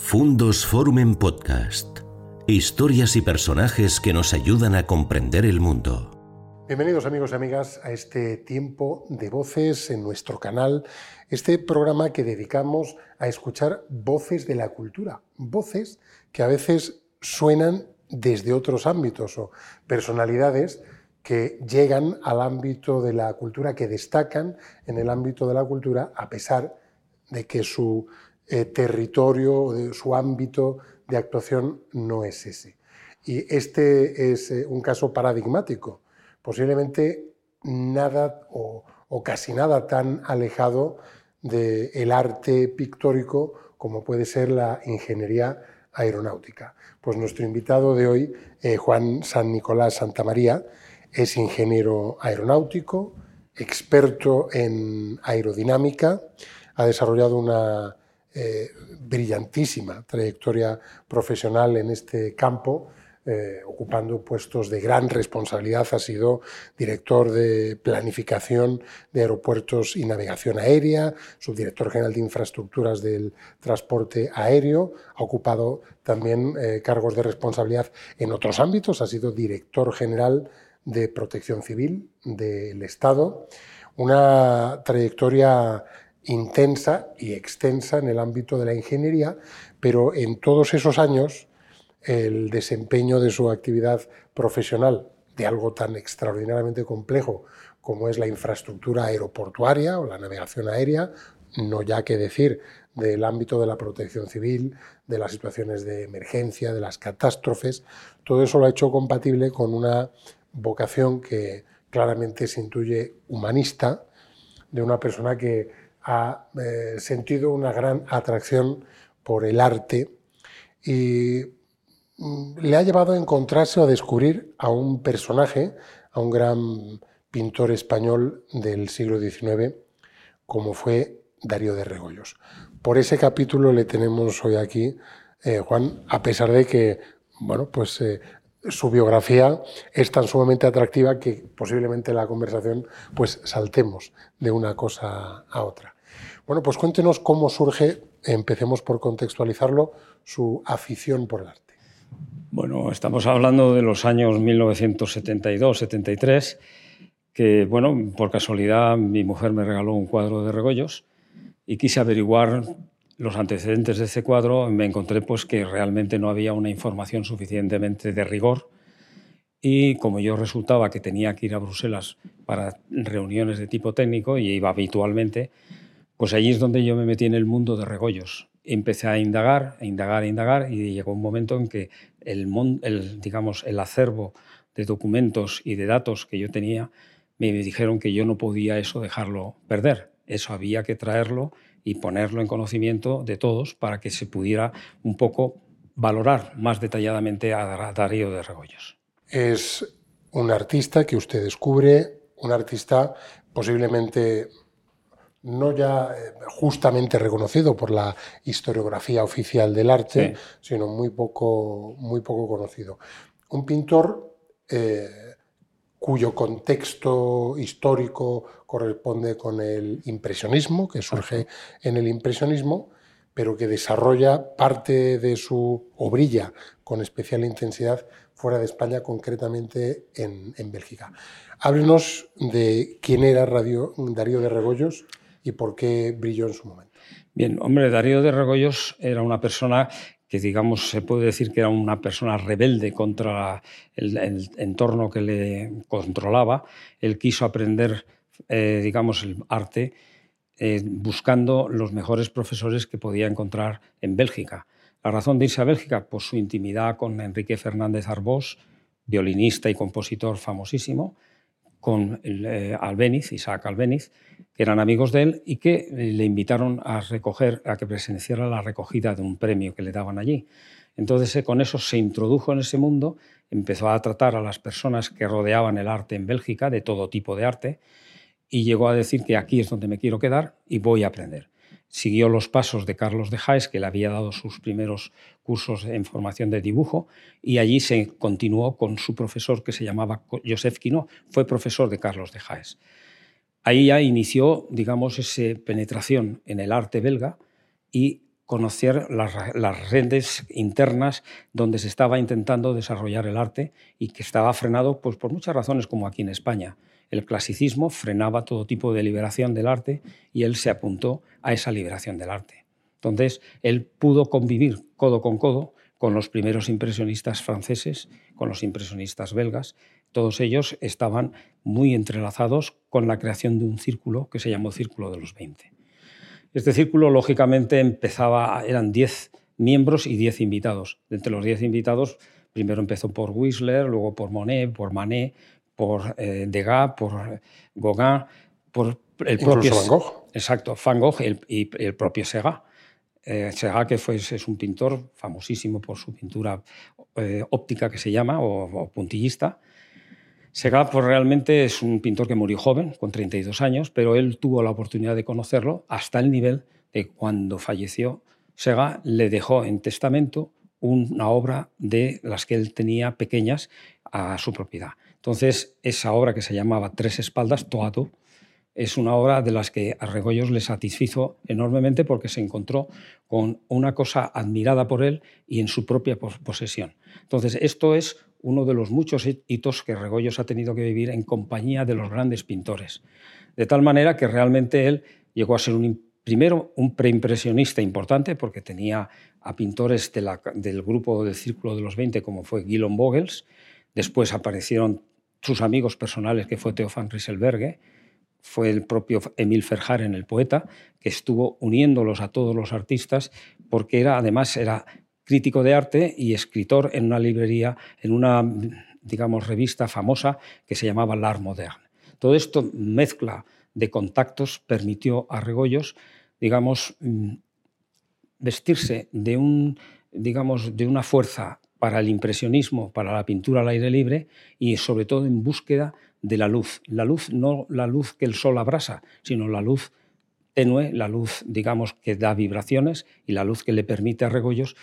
Fundos Forum en Podcast. Historias y personajes que nos ayudan a comprender el mundo. Bienvenidos amigos y amigas a este tiempo de voces en nuestro canal, este programa que dedicamos a escuchar voces de la cultura, voces que a veces suenan desde otros ámbitos o personalidades que llegan al ámbito de la cultura, que destacan en el ámbito de la cultura a pesar de que su eh, territorio, de su ámbito de actuación no es ese. Y este es eh, un caso paradigmático, posiblemente nada o, casi nada tan alejado del arte pictórico como puede ser la ingeniería aeronáutica. Pues nuestro invitado de hoy, eh, Juan San Nicolás Santamaría, es ingeniero aeronáutico, experto en aerodinámica, ha desarrollado una eh, brillantísima trayectoria profesional en este campo, eh, ocupando puestos de gran responsabilidad. Ha sido director de planificación de aeropuertos y navegación aérea, subdirector general de infraestructuras del transporte aéreo. Ha ocupado también eh, cargos de responsabilidad en otros ámbitos. Ha sido director general de protección civil del Estado. Una trayectoria intensa y extensa en el ámbito de la ingeniería, pero en todos esos años el desempeño de su actividad profesional de algo tan extraordinariamente complejo como es la infraestructura aeroportuaria o la navegación aérea, no ya que decir del ámbito de la protección civil, de las situaciones de emergencia, de las catástrofes, todo eso lo ha hecho compatible con una vocación que claramente se intuye humanista, de una persona que ha eh, sentido una gran atracción por el arte y mm, le ha llevado a encontrarse o a descubrir a un personaje, a un gran pintor español del siglo XIX, como fue Darío de Regoyos. Por ese capítulo le tenemos hoy aquí, eh, Juan, a pesar de que bueno, pues, eh, su biografía es tan sumamente atractiva que posiblemente en la conversación pues, saltemos de una cosa a otra. Bueno, pues cuéntenos cómo surge, empecemos por contextualizarlo, su afición por el arte. Bueno, estamos hablando de los años 1972-73, que, bueno, por casualidad mi mujer me regaló un cuadro de Regoyos y quise averiguar los antecedentes de ese cuadro. Me encontré pues que realmente no había una información suficientemente de rigor y como yo resultaba que tenía que ir a Bruselas para reuniones de tipo técnico y iba habitualmente, pues allí es donde yo me metí en el mundo de regollos. Empecé a indagar, a indagar, a indagar y llegó un momento en que el, el, digamos, el acervo de documentos y de datos que yo tenía me dijeron que yo no podía eso dejarlo perder. Eso había que traerlo y ponerlo en conocimiento de todos para que se pudiera un poco valorar más detalladamente a Darío de Regollos. Es un artista que usted descubre, un artista posiblemente no ya eh, justamente reconocido por la historiografía oficial del arte, sino muy poco, muy poco conocido. Un pintor eh, cuyo contexto histórico corresponde con el impresionismo, que surge en el impresionismo, pero que desarrolla parte de su, o brilla con especial intensidad fuera de España, concretamente en, en Bélgica. Háblenos de quién era Radio, Darío de Rebollos y por qué brilló en su momento. Bien, hombre, Darío de Regoyos era una persona que, digamos, se puede decir que era una persona rebelde contra el, entorno que le controlaba. Él quiso aprender, eh, digamos, el arte eh, buscando los mejores profesores que podía encontrar en Bélgica. La razón de irse a Bélgica, pues su intimidad con Enrique Fernández Arbós, violinista y compositor famosísimo, con eh, Albeniz, Isaac Albeniz, que eran amigos de él y que eh, le invitaron a recoger, a que presenciara la recogida de un premio que le daban allí. Entonces, eh, con eso se introdujo en ese mundo, empezó a tratar a las personas que rodeaban el arte en Bélgica, de todo tipo de arte, y llegó a decir que aquí es donde me quiero quedar y voy a aprender siguió los pasos de Carlos de Jaes, que le había dado sus primeros cursos en formación de dibujo, y allí se continuó con su profesor que se llamaba Joseph Quino, fue profesor de Carlos de Jaes. Ahí ya inició, digamos, esa penetración en el arte belga y conocer las, redes internas donde se estaba intentando desarrollar el arte y que estaba frenado pues, por muchas razones, como aquí en España. El clasicismo frenaba todo tipo de liberación del arte y él se apuntó a esa liberación del arte. Entonces, él pudo convivir codo con codo con los primeros impresionistas franceses, con los impresionistas belgas. Todos ellos estaban muy entrelazados con la creación de un círculo que se llamó Círculo de los Veinte. Este círculo, lógicamente, empezaba, eran 10 miembros y 10 invitados. Entre los 10 invitados, primero empezó por Whistler, luego por Monet, por Manet, por eh, Degas, por Gauguin, por el propio Van Gogh. Exacto, Van Gogh y el, propio Segat. Eh, Segat, que fue, es un pintor famosísimo por su pintura eh, óptica que se llama, o puntillista, Segat pues, realmente es un pintor que murió joven, con 32 años, pero él tuvo la oportunidad de conocerlo hasta el nivel de cuando falleció. Segat le dejó en testamento una obra de las que él tenía pequeñas a su propiedad. Entonces, esa obra que se llamaba Tres espaldas, Toato, es una obra de las que a Regoyos le satisfizo enormemente porque se encontró con una cosa admirada por él y en su propia posesión. Entonces, esto es uno de los muchos hitos que Regoyos ha tenido que vivir en compañía de los grandes pintores. De tal manera que realmente él llegó a ser un, primero un preimpresionista importante porque tenía a pintores del grupo del Círculo de los 20 como fue Guillaume Vogels, después aparecieron sus amigos personales que fue Theo van Rieselberghe, fue el propio Emil Verhaeren, el poeta, que estuvo uniéndolos a todos los artistas porque era además era crítico de arte y escritor en una librería, en una digamos, revista famosa que se llamaba L'Art Moderne. Todo esto mezcla de contactos permitió a Regoyos, digamos, mm, vestirse de, un, digamos, de una fuerza para el impresionismo, para la pintura al aire libre y sobre todo en búsqueda de la luz. La luz no la luz que el sol abrasa, sino la luz tenue, la luz, digamos, que da vibraciones y la luz que le permite a Regoyos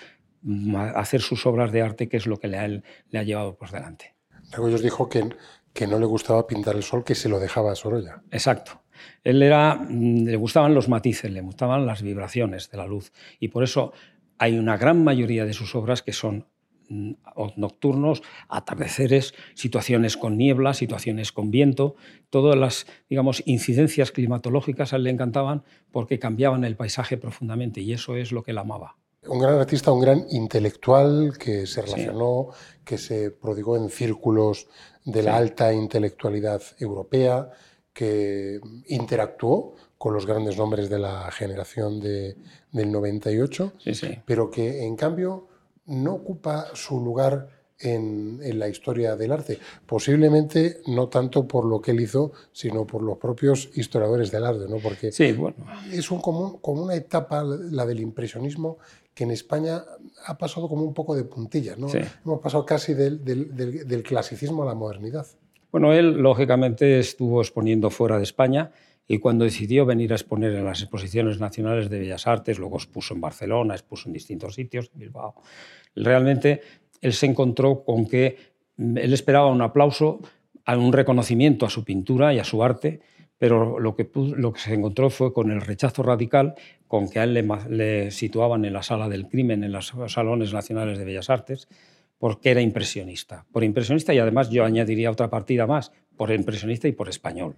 hacer sus obras de arte, que es lo que le ha, le ha llevado por delante. Regoyos dijo que, que no le gustaba pintar el sol, que se lo dejaba a Sorolla. Exacto. Él era, mm, le gustaban los matices, le gustaban las vibraciones de la luz. Y por eso hay una gran mayoría de sus obras que son mm, nocturnos, atardeceres, situaciones con niebla, situaciones con viento, todas las digamos, incidencias climatológicas a él le encantaban porque cambiaban el paisaje profundamente y eso es lo que él amaba. Un gran artista, un gran intelectual que se relacionó, que se prodigó en círculos de la alta intelectualidad europea, que interactuó con los grandes nombres de la generación de, del 98, pero que en cambio no ocupa su lugar en, en, la historia del arte. Posiblemente no tanto por lo que él hizo, sino por los propios historiadores del arte, ¿no? porque bueno. es un, como, como, una etapa, la del impresionismo, que en España ha pasado como un poco de puntillas. ¿no? Hemos pasado casi del, del, del, clasicismo a la modernidad. Bueno, él lógicamente estuvo exponiendo fuera de España y cuando decidió venir a exponer en las exposiciones nacionales de Bellas Artes, luego expuso en Barcelona, expuso en distintos sitios, en Bilbao, realmente él se encontró con que él esperaba un aplauso, un reconocimiento a su pintura y a su arte, pero lo que, lo que se encontró fue con el rechazo radical con que a él le, situaban en la sala del crimen, en los salones nacionales de Bellas Artes, porque era impresionista. Por impresionista y además yo añadiría otra partida más, por impresionista y por español.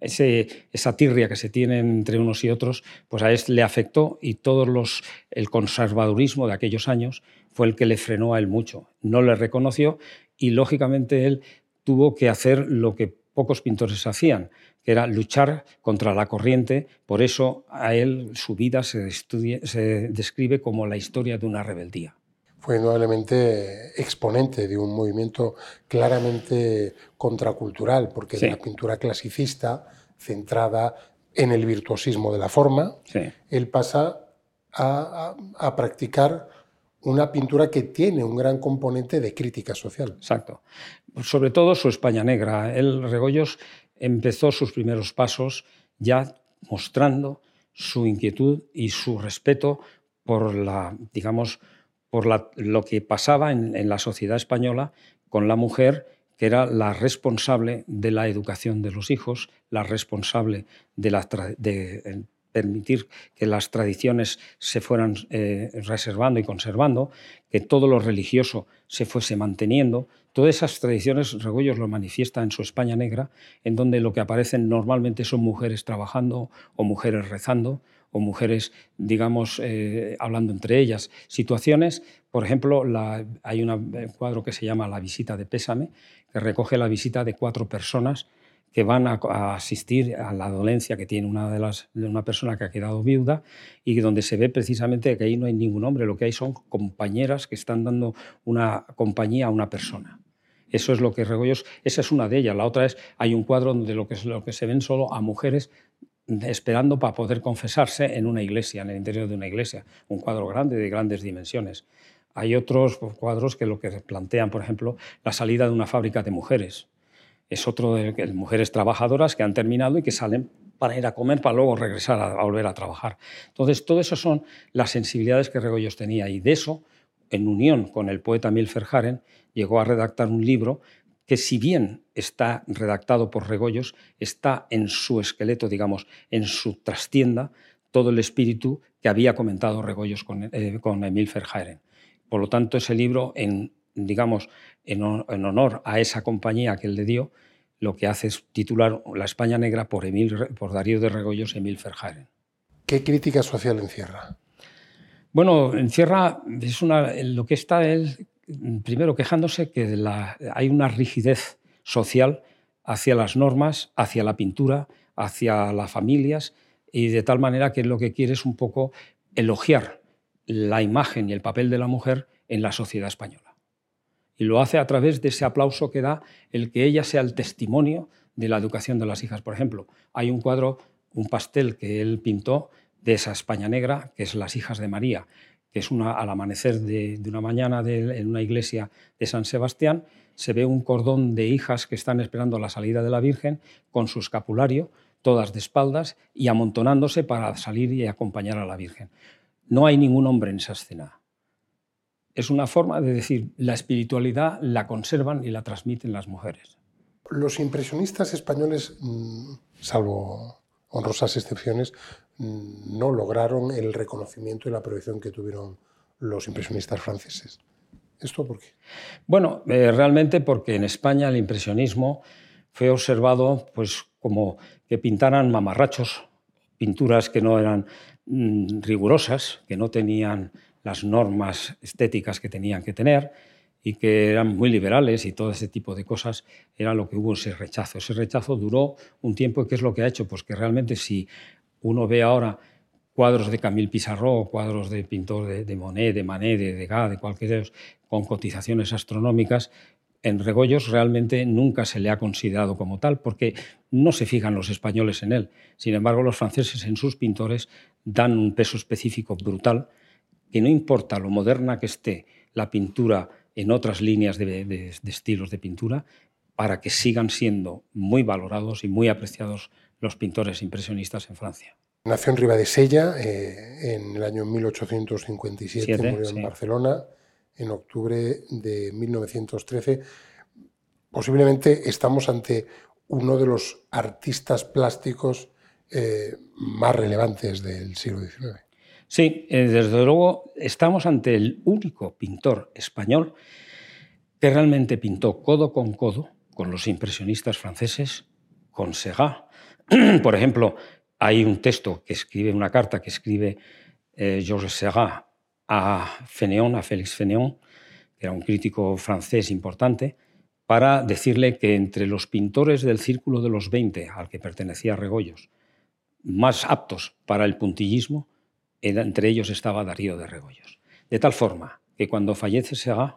Esa tirria que se tiene entre unos y otros, pues a él le afectó y todo los, el conservadurismo de aquellos años fue el que le frenó a él mucho. No le reconoció y lógicamente él tuvo que hacer lo que pocos pintores hacían, que era luchar contra la corriente. Por eso a él su vida se describe como la historia de una rebeldía. Fue indudablemente exponente de un movimiento claramente contracultural, porque de la pintura clasicista, centrada en el virtuosismo de la forma, él pasa a, a, a practicar una pintura que tiene un gran componente de crítica social. Exacto. Sobre todo su España negra. El Regoyos empezó sus primeros pasos ya mostrando su inquietud y su respeto por la, digamos, por lo que pasaba en, la sociedad española con la mujer, que era la responsable de la educación de los hijos, la responsable de, la, de permitir que las tradiciones se fueran eh, reservando y conservando, que todo lo religioso se fuese manteniendo. Todas esas tradiciones Regoyos lo manifiesta en su España negra, en donde lo que aparecen normalmente son mujeres trabajando o mujeres rezando o mujeres, digamos, eh, hablando entre ellas. Situaciones, por ejemplo, hay un cuadro que se llama La visita de pésame, que recoge la visita de cuatro personas que van a, asistir a la dolencia que tiene una, de las, de una persona que ha quedado viuda y donde se ve precisamente que ahí no hay ningún hombre, lo que hay son compañeras que están dando una compañía a una persona. Eso es lo que Regoyos, esa es una de ellas. La otra es, hay un cuadro donde lo que, lo que se ven solo a mujeres esperando para poder confesarse en una iglesia, en el interior de una iglesia, un cuadro grande, de grandes dimensiones. Hay otros cuadros que lo que plantean, por ejemplo, la salida de una fábrica de mujeres es otro de mujeres trabajadoras que han terminado y que salen para ir a comer para luego regresar a, volver a trabajar. Entonces, todo eso son las sensibilidades que Regoyos tenía y de eso, en unión con el poeta Milfer Haren, llegó a redactar un libro que si bien está redactado por Regoyos, está en su esqueleto, digamos, en su trastienda, todo el espíritu que había comentado Regoyos con, eh, con Emil Verhaeren. Por lo tanto, ese libro, en digamos, en, honor a esa compañía que él le dio, lo que hace es titular La España Negra por, Emil, por Darío de Regoyos Emil Ferjaren. ¿Qué crítica social encierra? Bueno, encierra es una, lo que está él, primero quejándose que hay una rigidez social hacia las normas, hacia la pintura, hacia las familias, y de tal manera que lo que quiere es un poco elogiar la imagen y el papel de la mujer en la sociedad española. Y lo hace a través de ese aplauso que da el que ella sea el testimonio de la educación de las hijas. Por ejemplo, hay un cuadro, un pastel que él pintó de esa España negra, que es Las hijas de María, que es una, al amanecer de, una mañana en una iglesia de San Sebastián, se ve un cordón de hijas que están esperando la salida de la Virgen con su escapulario, todas de espaldas y amontonándose para salir y acompañar a la Virgen. No hay ningún hombre en esa escena es una forma de decir, la espiritualidad la conservan y la transmiten las mujeres. Los impresionistas españoles, mm, salvo honrosas excepciones, mm, no lograron el reconocimiento y la proyección que tuvieron los impresionistas franceses. ¿Esto por qué? Bueno, eh, realmente porque en España el impresionismo fue observado pues, como que pintaran mamarrachos, pinturas que no eran mm, rigurosas, que no tenían las normas estéticas que tenían que tener y que eran muy liberales y todo ese tipo de cosas, era lo que hubo ese rechazo. Ese rechazo duró un tiempo y ¿qué es lo que ha hecho? Pues que realmente si uno ve ahora cuadros de Camille Pissarro, cuadros de pintor de, Monet, de Manet, de Degas, de cualquier de ellos, con cotizaciones astronómicas, en Regoyos realmente nunca se le ha considerado como tal, porque no se fijan los españoles en él. Sin embargo, los franceses en sus pintores dan un peso específico brutal que no importa lo moderna que esté la pintura en otras líneas de, estilos de pintura, para que sigan siendo muy valorados y muy apreciados los pintores impresionistas en Francia. Nació en Ribadesella eh, en el año 1857, murió en Barcelona en octubre de 1913. Posiblemente estamos ante uno de los artistas plásticos eh, más relevantes del siglo XIX. Sí, eh, desde luego estamos ante el único pintor español que realmente pintó codo con codo con los impresionistas franceses, con Segat. Por ejemplo, hay un texto que escribe, una carta que escribe eh, Georges Segat a Fénéon, a Félix Fénéon, que era un crítico francés importante, para decirle que entre los pintores del círculo de los 20, al que pertenecía Regoyos, más aptos para el puntillismo, entre ellos estaba Darío de Regoyos. De tal forma que cuando fallece Segal,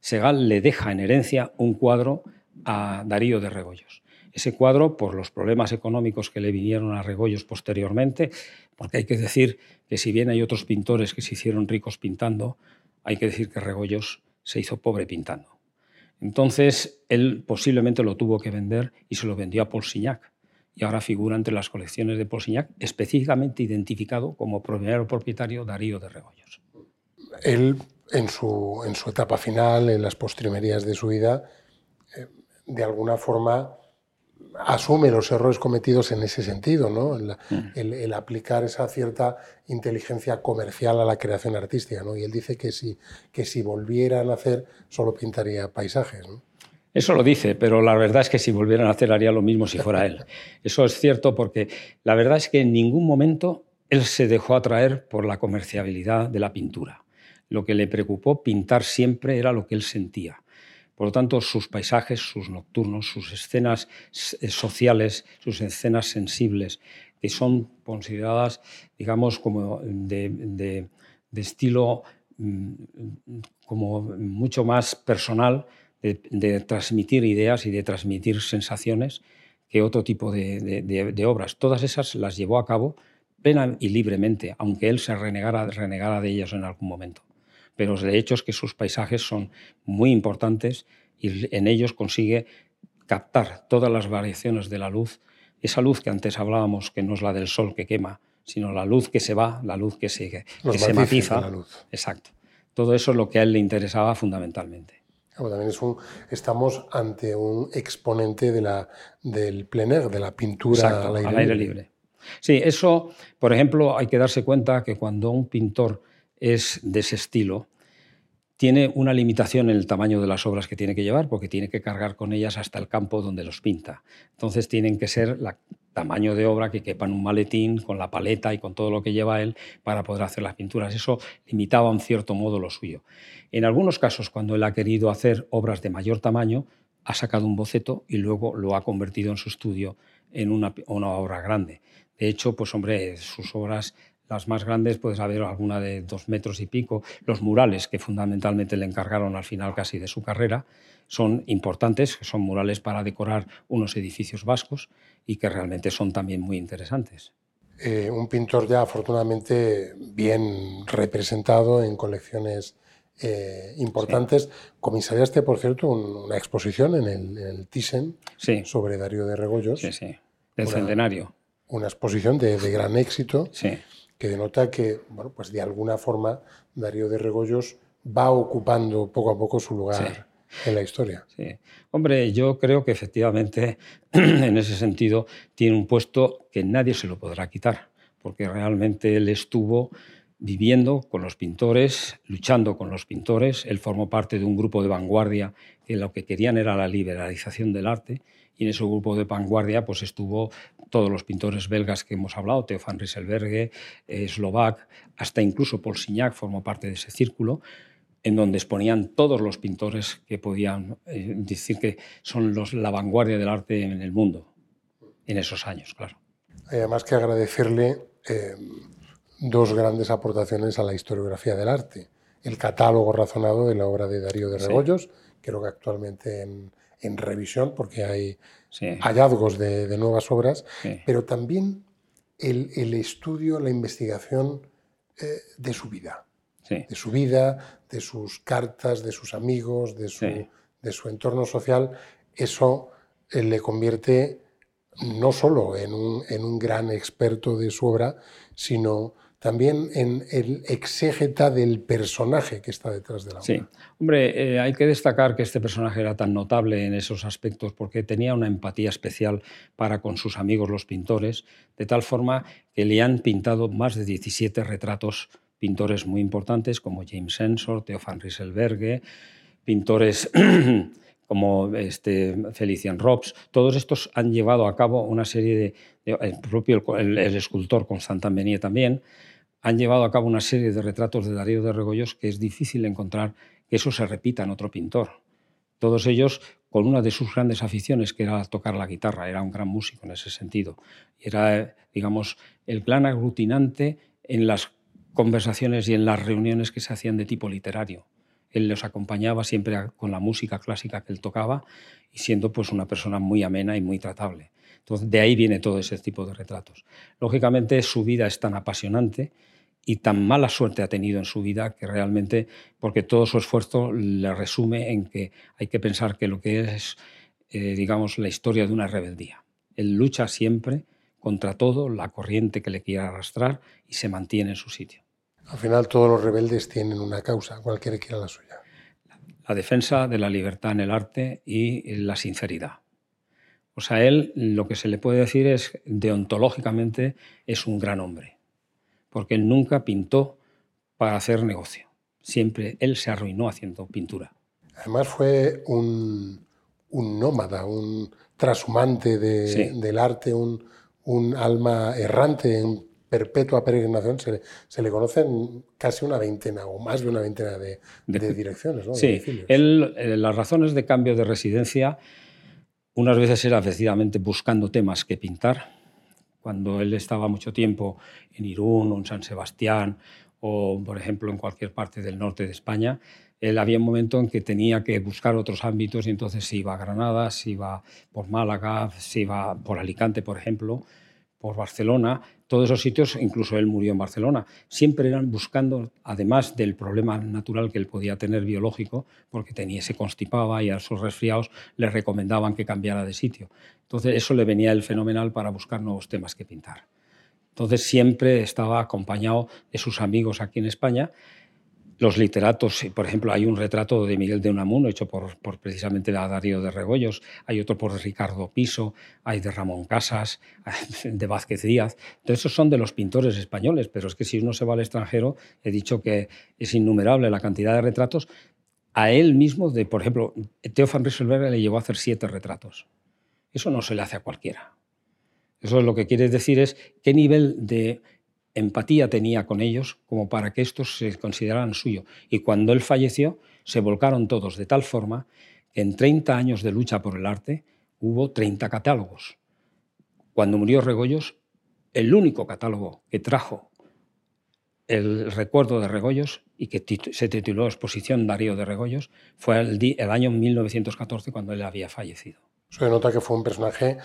Segal le deja en herencia un cuadro a Darío de Regoyos. Ese cuadro, por los problemas económicos que le vinieron a Regoyos posteriormente, porque hay que decir que si bien hay otros pintores que se hicieron ricos pintando, hay que decir que Regoyos se hizo pobre pintando. Entonces, él posiblemente lo tuvo que vender y se lo vendió a Paul y ahora figura entre las colecciones de Polsignac, específicamente identificado como primero propietario Darío de Regoyos. Él, en su, en su etapa final, en las postrimerías de su vida, eh, de alguna forma asume los errores cometidos en ese sentido, ¿no? El, Mm. el- el aplicar esa cierta inteligencia comercial a la creación artística, ¿no? Y él dice que si, que si volviera a nacer solo pintaría paisajes, ¿no? Eso lo dice, pero la verdad es que si volvieran a hacer haría lo mismo si fuera él. Eso es cierto porque la verdad es que en ningún momento él se dejó atraer por la comerciabilidad de la pintura. Lo que le preocupó pintar siempre era lo que él sentía. Por lo tanto, sus paisajes, sus nocturnos, sus escenas eh, sociales, sus escenas sensibles, que son consideradas, digamos, como de, de- de estilo mm, como mucho más personal, de, de transmitir ideas y de transmitir sensaciones que otro tipo de, de- de- de obras. Todas esas las llevó a cabo plena y libremente, aunque él se renegara, renegara de ellas en algún momento. Pero de hecho es que sus paisajes son muy importantes y en ellos consigue captar todas las variaciones de la luz, esa luz que antes hablábamos, que no es la del sol que quema, sino la luz que se va, la luz que se, que se matiza. la luz. Exacto. Todo eso es lo que a él le interesaba fundamentalmente. También es un, estamos ante un exponente de la, del plein air, de la pintura Exacto, al aire, libre. libre. Sí, eso, por ejemplo, hay que darse cuenta que cuando un pintor es de ese estilo, tiene una limitación en el tamaño de las obras que tiene que llevar, porque tiene que cargar con ellas hasta el campo donde los pinta. Entonces tienen que ser el tamaño de obra que quepa en un maletín, con la paleta y con todo lo que lleva él para poder hacer las pinturas. Eso limitaba en cierto modo lo suyo. En algunos casos, cuando él ha querido hacer obras de mayor tamaño, ha sacado un boceto y luego lo ha convertido en su estudio en una, una obra grande. De hecho, pues hombre, sus obras las más grandes, puedes haber alguna de dos metros y pico. Los murales, que fundamentalmente le encargaron al final casi de su carrera, son importantes, son murales para decorar unos edificios vascos y que realmente son también muy interesantes. Eh, un pintor ya afortunadamente bien representado en colecciones eh, importantes. Sí. Comisariaste, por cierto, un, una exposición en el, en el Thyssen sí. sobre Darío de Regoyos. Sí, sí, del centenario. Una exposición de, de gran éxito. Sí que denota que, bueno, pues de alguna forma Darío de Regoyos va ocupando poco a poco su lugar sí. en la historia. Sí. Hombre, yo creo que efectivamente en ese sentido tiene un puesto que nadie se lo podrá quitar, porque realmente él estuvo viviendo con los pintores, luchando con los pintores, él formó parte de un grupo de vanguardia que lo que querían era la liberalización del arte y en ese grupo de vanguardia pues estuvo todos los pintores belgas que hemos hablado, Theo van Rieselberghe, eh, Slovak, hasta incluso Paul Signac formó parte de ese círculo, en donde exponían todos los pintores que podían eh, decir que son los, la vanguardia del arte en el mundo, en esos años, claro. Hay además que agradecerle eh, dos grandes aportaciones a la historiografía del arte. El catálogo razonado de la obra de Darío de Regoyos, sí. creo que actualmente en, en revisión porque hay sí. hallazgos de, de, nuevas obras, sí. pero también el, el, estudio, la investigación eh, de su vida, sí. de su vida, de sus cartas, de sus amigos, de su, de su entorno social. Eso eh, le convierte no solo en un, en un gran experto de su obra, sino también en el exégeta del personaje que está detrás de la obra. Sí, hombre, eh, hay que destacar que este personaje era tan notable en esos aspectos porque tenía una empatía especial para con sus amigos los pintores, de tal forma que le han pintado más de 17 retratos pintores muy importantes como James Ensor, Theo van Rieselberghe, pintores como este Felician Robs, todos estos han llevado a cabo una serie de, el propio el escultor Constantin Benier también han llevado a cabo una serie de retratos de Darío de Regoyos que es difícil encontrar que eso se repita en otro pintor. Todos ellos con una de sus grandes aficiones, que era tocar la guitarra, era un gran músico en ese sentido. Era, digamos, el plan aglutinante en las conversaciones y en las reuniones que se hacían de tipo literario. Él los acompañaba siempre con la música clásica que él tocaba y siendo pues una persona muy amena y muy tratable. Entonces, de ahí viene todo ese tipo de retratos. Lógicamente, su vida es tan apasionante y tan mala suerte ha tenido en su vida que realmente, porque todo su esfuerzo le resume en que hay que pensar que lo que es, eh, digamos, la historia de una rebeldía. Él lucha siempre contra todo, la corriente que le quiera arrastrar y se mantiene en su sitio. Al final todos los rebeldes tienen una causa, cualquiera quiera la suya. La defensa de la libertad en el arte y la sinceridad. O sea, él lo que se le puede decir es, deontológicamente, es un gran hombre, porque él nunca pintó para hacer negocio. Siempre él se arruinó haciendo pintura. Además fue un, nómada, un trashumante del arte, un, un, alma errante en perpetua peregrinación. Se le, se le, conocen casi una veintena o más de una veintena de, direcciones. ¿no? Sí, él, eh, las razones de cambio de residencia unas veces era efectivamente buscando temas que pintar. Cuando él estaba mucho tiempo en Irún o en San Sebastián o, por ejemplo, en cualquier parte del norte de España, él había un momento en que tenía que buscar otros ámbitos y entonces se iba a Granada, se iba por Málaga, se iba por Alicante, por ejemplo, por Barcelona, todos esos sitios, incluso él murió en Barcelona, siempre eran buscando, además del problema natural que él podía tener biológico, porque tenía, se constipaba y a sus resfriados le recomendaban que cambiara de sitio. Entonces eso le venía el fenomenal para buscar nuevos temas que pintar. Entonces siempre estaba acompañado de sus amigos aquí en España los literatos, por ejemplo, hay un retrato de Miguel de Unamuno hecho por, precisamente Darío de Regoyos, hay otro por Ricardo Piso, hay de Ramón Casas, de Vázquez Díaz. Todos esos son de los pintores españoles, pero es que si uno se va al extranjero, he dicho que es innumerable la cantidad de retratos. A él mismo, de, por ejemplo, Theo van le llevó a hacer siete retratos. Eso no se le hace a cualquiera. Eso es lo que quiere decir es qué nivel de empatía tenía con ellos como para que estos se consideraran suyo. Y cuando él falleció, se volcaron todos de tal forma que en 30 años de lucha por el arte hubo 30 catálogos. Cuando murió Regoyos, el único catálogo que trajo el recuerdo de Regoyos y que se tituló Exposición Darío de Regoyos fue el, el año 1914 cuando él había fallecido. Se nota que fue un personaje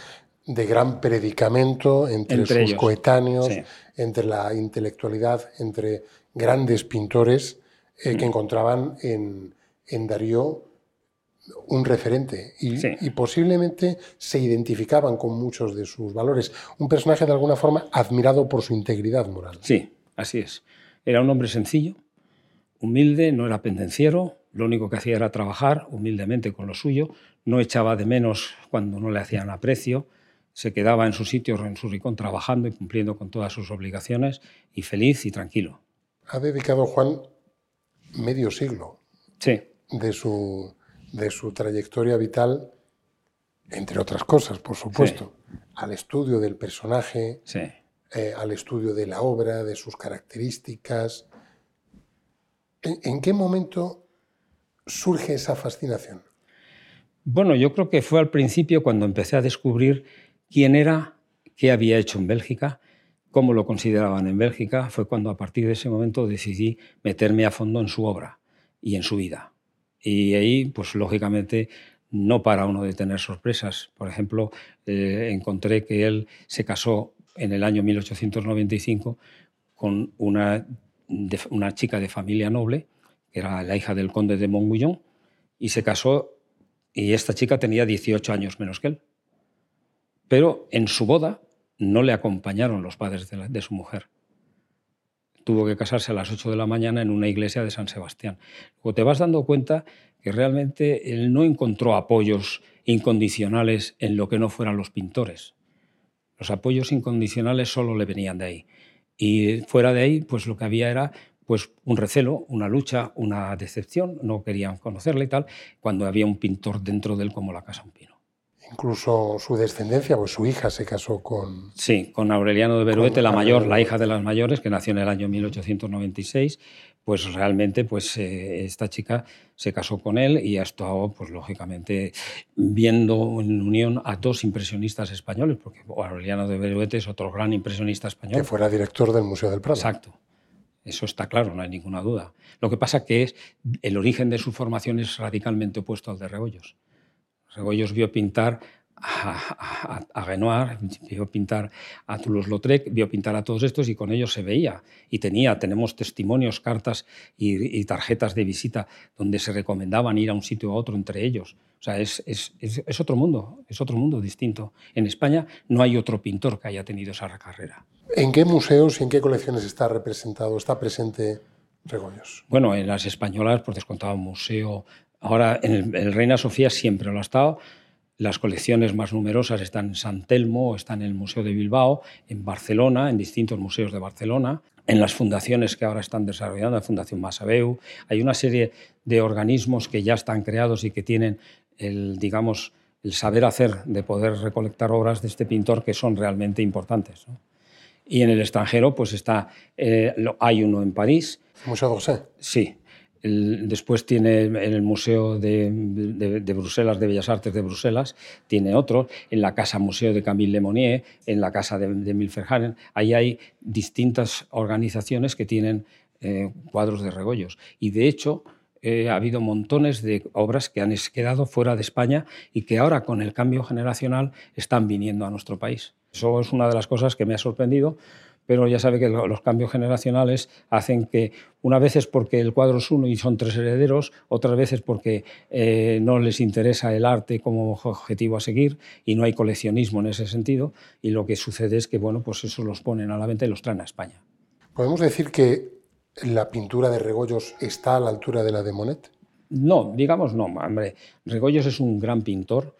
de gran predicamento entre, sus coetáneos, entre la intelectualidad, entre grandes pintores eh, que mm. encontraban en, en, Darío un referente y, posiblemente se identificaban con muchos de sus valores. Un personaje de alguna forma admirado por su integridad moral. Sí, así es. Era un hombre sencillo, humilde, no era pendenciero, lo único que hacía era trabajar humildemente con lo suyo, no echaba de menos cuando no le hacían aprecio, se quedaba en su sitio, en su rincón, trabajando y cumpliendo con todas sus obligaciones y feliz y tranquilo. Ha dedicado Juan medio siglo de, su, de su trayectoria vital, entre otras cosas, por supuesto, al estudio del personaje, eh, al estudio de la obra, de sus características. ¿En qué momento surge esa fascinación? Bueno, yo creo que fue al principio cuando empecé a descubrir quién era, qué había hecho en Bélgica, cómo lo consideraban en Bélgica, fue cuando a partir de ese momento decidí meterme a fondo en su obra y en su vida. Y ahí, pues lógicamente, no para uno de tener sorpresas. Por ejemplo, eh, encontré que él se casó en el año 1895 con una, una chica de familia noble, que era la hija del conde de Montguillon, y se casó, y esta chica tenía 18 años menos que él. Pero en su boda no le acompañaron los padres de, su mujer. Tuvo que casarse a las 8 de la mañana en una iglesia de San Sebastián. Te vas dando cuenta que realmente él no encontró apoyos incondicionales en lo que no fueran los pintores. Los apoyos incondicionales solo le venían de ahí. Y fuera de ahí, pues lo que había era pues un recelo, una lucha, una decepción, no querían conocerle y tal, cuando había un pintor dentro de él como la Casa Pino incluso su descendencia, pues su hija se casó con... Sí, con Aureliano de Beruete, la mayor, la hija de las mayores, que nació en el año 1896, pues realmente pues, eh, esta chica se casó con él y ha estado, pues lógicamente, viendo en unión a dos impresionistas españoles, porque Aureliano de Beruete es otro gran impresionista español. Que fuera director del Museo del Prado. Exacto. Eso está claro, no hay ninguna duda. Lo que pasa que es el origen de su formación es radicalmente opuesto al de Rebollos. Regoyos vio pintar a, Renoir, vio pintar a Toulouse-Lautrec, vio pintar a todos estos y con ellos se veía. Y tenía, tenemos testimonios, cartas y, tarjetas de visita donde se recomendaban ir a un sitio a otro entre ellos. O sea, es, es, es, otro mundo, es otro mundo distinto. En España no hay otro pintor que haya tenido esa carrera. ¿En qué museos y en qué colecciones está representado, está presente Regoyos? Bueno, en las españolas, por descontado, Museo Ahora, en el, Reina Sofía siempre lo ha estado. Las colecciones más numerosas están en San Telmo, están en el Museo de Bilbao, en Barcelona, en distintos museos de Barcelona, en las fundaciones que ahora están desarrollando, la Fundación Masabeu. Hay una serie de organismos que ya están creados y que tienen el, digamos, el saber hacer de poder recolectar obras de este pintor que son realmente importantes. Y en el extranjero, pues está, eh, hay uno en París. ¿Museo d'Orsay? Sí, después tiene en el Museo de, Bruselas, de Bellas Artes de Bruselas, tiene otro, en la Casa Museo de Camille Lemonnier, en la Casa de, de Ahí hay distintas organizaciones que tienen eh, cuadros de regollos. Y de hecho, eh, ha habido montones de obras que han quedado fuera de España y que ahora, con el cambio generacional, están viniendo a nuestro país. Eso es una de las cosas que me ha sorprendido pero ya sabe que los cambios generacionales hacen que una vez es porque el cuadro es uno y son tres herederos, otras veces porque eh, no les interesa el arte como objetivo a seguir y no hay coleccionismo en ese sentido y lo que sucede es que bueno, pues eso los ponen a la venta y los traen a España. ¿Podemos decir que la pintura de Regoyos está a la altura de la de Monet? No, digamos no, hombre. Regoyos es un gran pintor.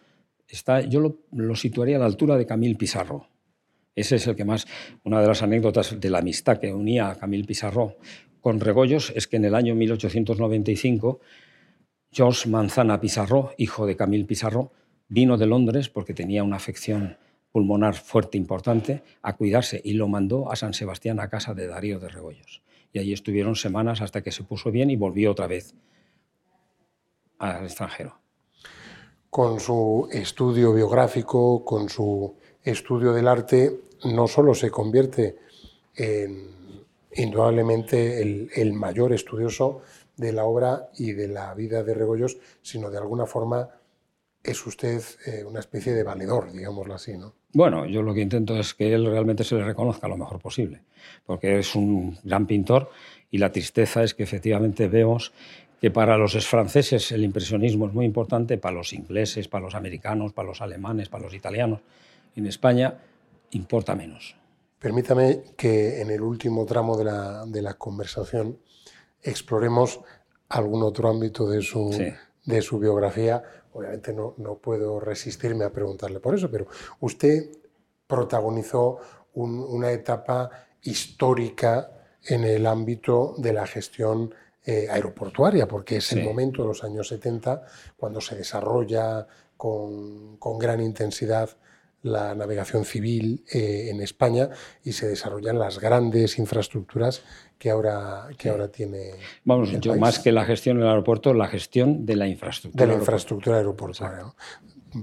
Está, yo lo, lo situaría a la altura de Camille Pizarro ese es el que más, una de las anécdotas de la amistad que unía a Camille Pissarro con Regoyos es que en el año 1895 Georges Manzana Pizarro, hijo de Camille Pissarro, vino de Londres porque tenía una afección pulmonar fuerte importante a cuidarse y lo mandó a San Sebastián a casa de Darío de Regoyos. Y allí estuvieron semanas hasta que se puso bien y volvió otra vez al extranjero. Con su estudio biográfico, con su estudio del arte no solo se convierte en indudablemente el, mayor estudioso de la obra y de la vida de Regoyos, sino de alguna forma es usted eh, una especie de valedor, digámoslo así, ¿no? Bueno, yo lo que intento es que él realmente se le reconozca lo mejor posible, porque es un gran pintor y la tristeza es que efectivamente vemos que para los franceses el impresionismo es muy importante, para los ingleses, para los americanos, para los alemanes, para los italianos, en España importa menos. Permítame que en el último tramo de la, conversación exploremos algún otro ámbito de su, de su biografía. Obviamente no, no puedo resistirme a preguntarle por eso, pero usted protagonizó una etapa histórica en el ámbito de la gestión eh, aeroportuaria, porque es el momento de los años 70 cuando se desarrolla con, con gran intensidad la navegación civil eh, en España y se desarrollan las grandes infraestructuras que ahora, que ahora tiene. Vamos, yo más que la gestión del aeropuerto, la gestión de la infraestructura. De la infraestructura aeroportuaria.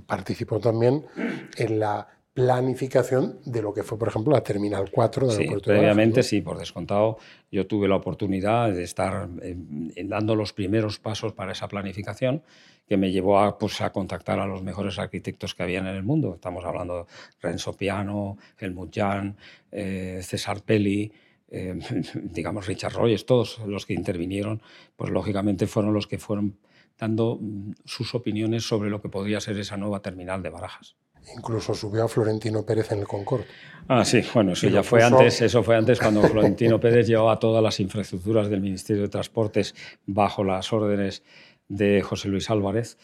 Participó también en la planificación de lo que fue, por ejemplo, la Terminal 4 del sí, aeropuerto Previamente, sí, por descontado, yo tuve la oportunidad de estar dando los primeros pasos para esa planificación que me llevó a, pues, a contactar a los mejores arquitectos que habían en el mundo. Estamos hablando de Renzo Piano, Helmut Jahn, eh, César Pelli, eh, digamos Richard Royes, todos los que intervinieron, pues lógicamente fueron los que fueron dando mm, sus opiniones sobre lo que podría ser esa nueva terminal de Barajas. Incluso subió a Florentino Pérez en el Concorde. Ah, sí, bueno, eso ya fue antes, eso fue antes cuando Florentino Pérez llevaba todas las infraestructuras del Ministerio de Transportes bajo las órdenes de José Luis Álvarez,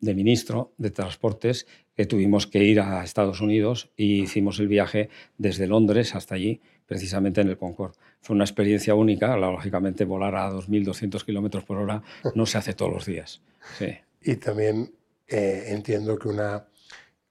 de ministro de Transportes, que tuvimos que ir a Estados Unidos y hicimos el viaje desde Londres hasta allí, precisamente en el Concorde. Fue una experiencia única, lógicamente volar a 2.200 kilómetros por hora no se hace todos los días. Sí. Y también eh, entiendo que una,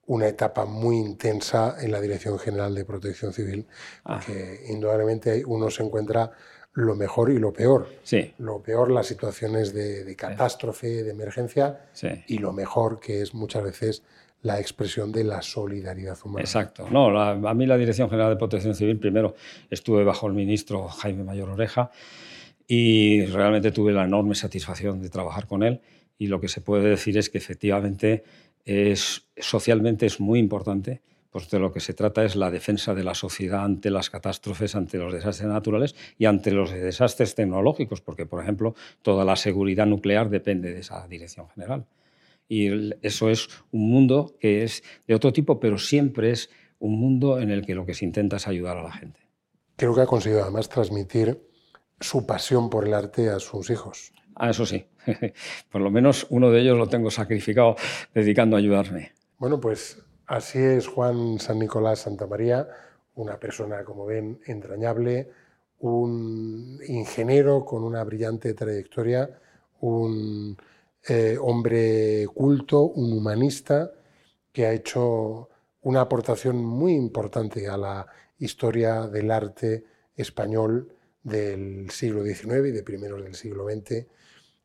una etapa muy intensa en la Dirección General de Protección Civil, ah. que indudablemente uno se encuentra lo mejor y lo peor. Sí. Lo peor, las situaciones de, catástrofe, de emergencia, y lo mejor, que es muchas veces la expresión de la solidaridad humana. Exacto. No, a mí la Dirección General de Protección Civil, primero estuve bajo el ministro Jaime Mayor Oreja y realmente tuve la enorme satisfacción de trabajar con él y lo que se puede decir es que efectivamente es, socialmente es muy importante pues de lo que se trata es la defensa de la sociedad ante las catástrofes, ante los desastres naturales y ante los desastres tecnológicos, porque, por ejemplo, toda la seguridad nuclear depende de esa dirección general. Y eso es un mundo que es de otro tipo, pero siempre es un mundo en el que lo que se intenta es ayudar a la gente. Creo que ha conseguido además transmitir su pasión por el arte a sus hijos. Ah, eso sí. por lo menos uno de ellos lo tengo sacrificado dedicando a ayudarme. Bueno, pues así es Juan San Nicolás Santa María, una persona, como ven, entrañable, un ingeniero con una brillante trayectoria, un eh, hombre culto, un humanista que ha hecho una aportación muy importante a la historia del arte español del siglo XIX y de primeros del siglo XX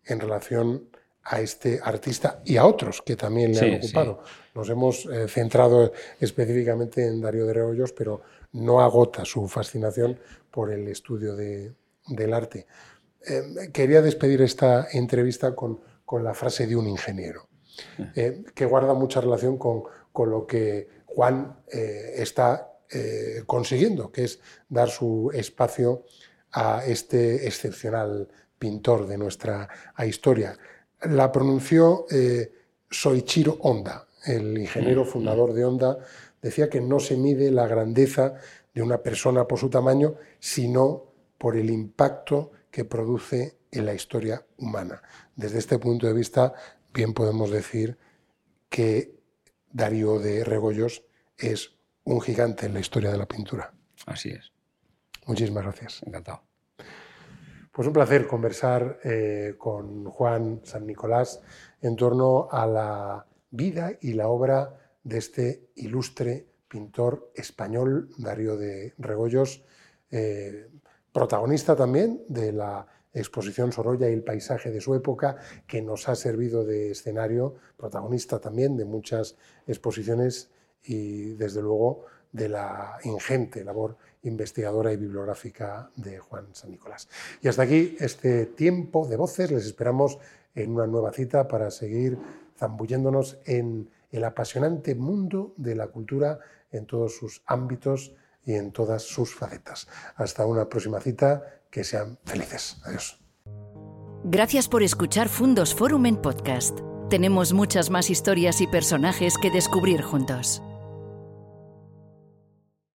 en relación a este artista y a otros que también le han ocupado. Nos hemos eh, centrado específicamente en Darío de Rebollos, pero no agota su fascinación por el estudio del arte. Eh, quería despedir esta entrevista con, la frase de un ingeniero, eh, que guarda mucha relación con, lo que Juan está consiguiendo, que es dar su espacio a este excepcional pintor de nuestra historia la pronunció eh, Soichiro Honda, el ingeniero mm, fundador de Honda, decía que no se mide la grandeza de una persona por su tamaño, sino por el impacto que produce en la historia humana. Desde este punto de vista, bien podemos decir que Darío de Regoyos es un gigante en la historia de la pintura. Así es. Muchísimas gracias. Encantado. Pues un placer conversar eh, con Juan San Nicolás en torno a la vida y la obra de este ilustre pintor español, Darío de Regoyos, eh, protagonista también de la exposición Sorolla y el paisaje de su época, que nos ha servido de escenario, protagonista también de muchas exposiciones y desde luego de la ingente labor investigadora y bibliográfica de Juan San Nicolás. Y hasta aquí este tiempo de voces. Les esperamos en una nueva cita para seguir zambulléndonos en el apasionante mundo de la cultura en todos sus ámbitos y en todas sus facetas. Hasta una próxima cita. Que sean felices. Adiós. Gracias por escuchar Fundos Forum en podcast. Tenemos muchas más historias y personajes que descubrir juntos.